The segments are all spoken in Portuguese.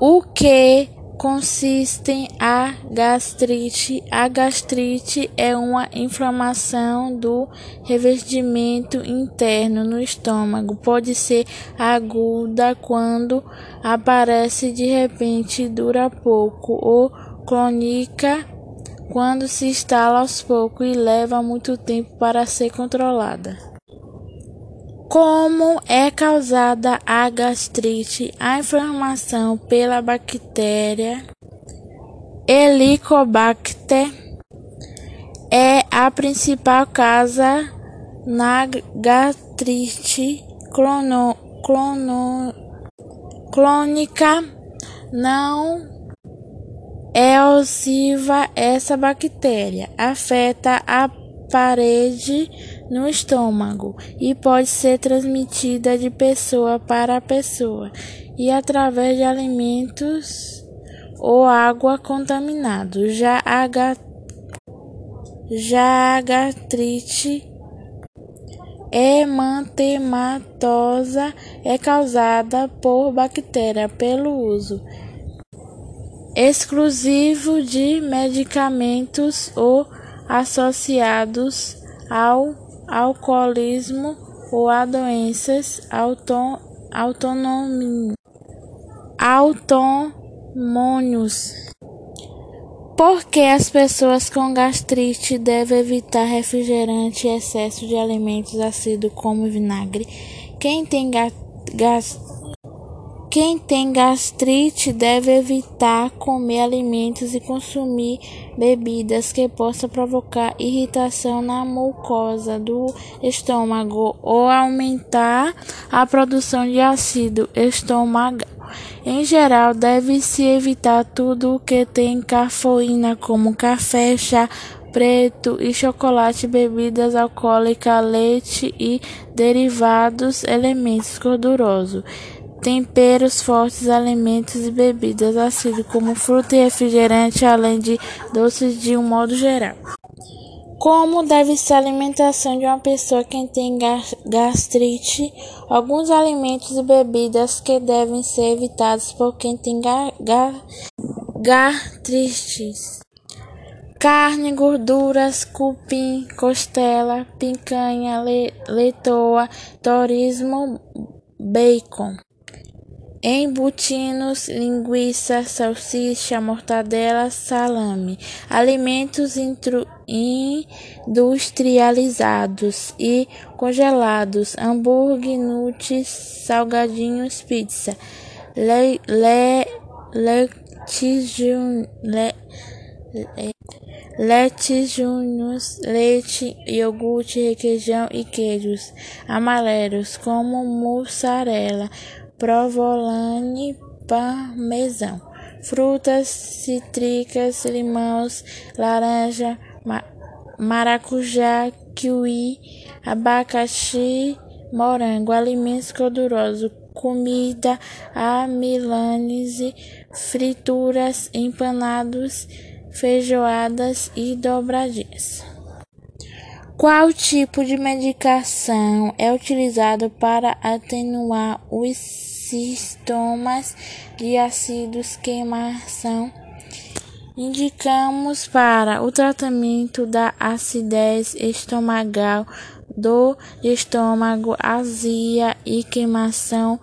O que consiste a gastrite? A gastrite é uma inflamação do revestimento interno no estômago. Pode ser aguda quando aparece de repente, dura pouco, ou crônica quando se instala aos poucos e leva muito tempo para ser controlada. Como é causada a gastrite? A inflamação pela bactéria Helicobacter é a principal causa na gastrite crono, crônica. Não é nociva essa bactéria, afeta a parede no estômago e pode ser transmitida de pessoa para pessoa e através de alimentos ou água contaminados. Já a, Já a gastrite hemantematosa é causada por bactéria pelo uso exclusivo de medicamentos ou associados ao alcoolismo ou a doenças auto, autonomônios. Por que as pessoas com gastrite devem evitar refrigerante e excesso de alimentos ácidos como vinagre? Quem tem gastrite quem tem gastrite deve evitar comer alimentos e consumir bebidas que possam provocar irritação na mucosa do estômago ou aumentar a produção de ácido estomacal. Em geral, deve-se evitar tudo o que tem cafeína, como café, chá preto e chocolate, bebidas alcoólicas, leite e derivados, elementos gordurosos temperos fortes, alimentos e bebidas ácidas, como fruta e refrigerante, além de doces de um modo geral. Como deve ser a alimentação de uma pessoa que tem gastrite? Alguns alimentos e bebidas que devem ser evitados por quem tem ga ga gastrite. Carne, gorduras, cupim, costela, picanha, le torismo, bacon embutidos, linguiça, salsicha, mortadela, salame, alimentos industrializados e congelados, hambúrguer, nuts, salgadinhos, pizza, le, le, le, Letícios, leite, iogurte, requeijão e queijos amarelos como mussarela, provolone, parmesão, frutas cítricas, limões, laranja, maracujá, kiwi, abacaxi, morango, alimentos gordurosos, comida milanese, frituras, empanados, feijoadas e dobradinhas. Qual tipo de medicação é utilizado para atenuar os sintomas de ácidos queimação? Indicamos para o tratamento da acidez estomacal, do estômago, azia e queimação,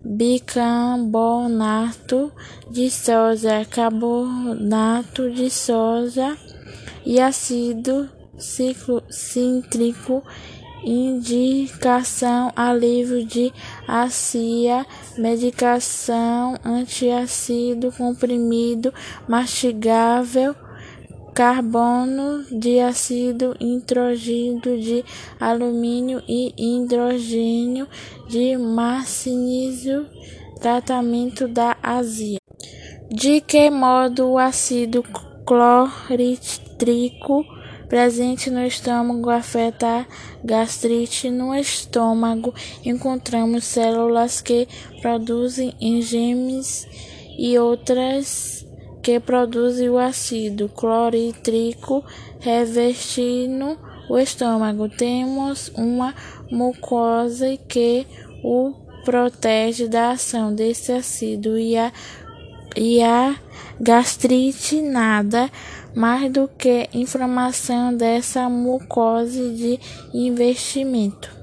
bicarbonato de sódia, carbonato de sódia e ácido ciclo cítrico, indicação alívio de acia, medicação antiácido comprimido mastigável, carbono, diácido, hidrogênio de alumínio e hidrogênio de magnesio, tratamento da azia. De que modo o ácido clorítrico presente no estômago afeta a gastrite. No estômago encontramos células que produzem enzimas e outras que produzem o ácido clorítrico revestindo o estômago. Temos uma mucosa que o protege da ação desse ácido e a e a gastrite nada mais do que inflamação dessa mucosa de investimento.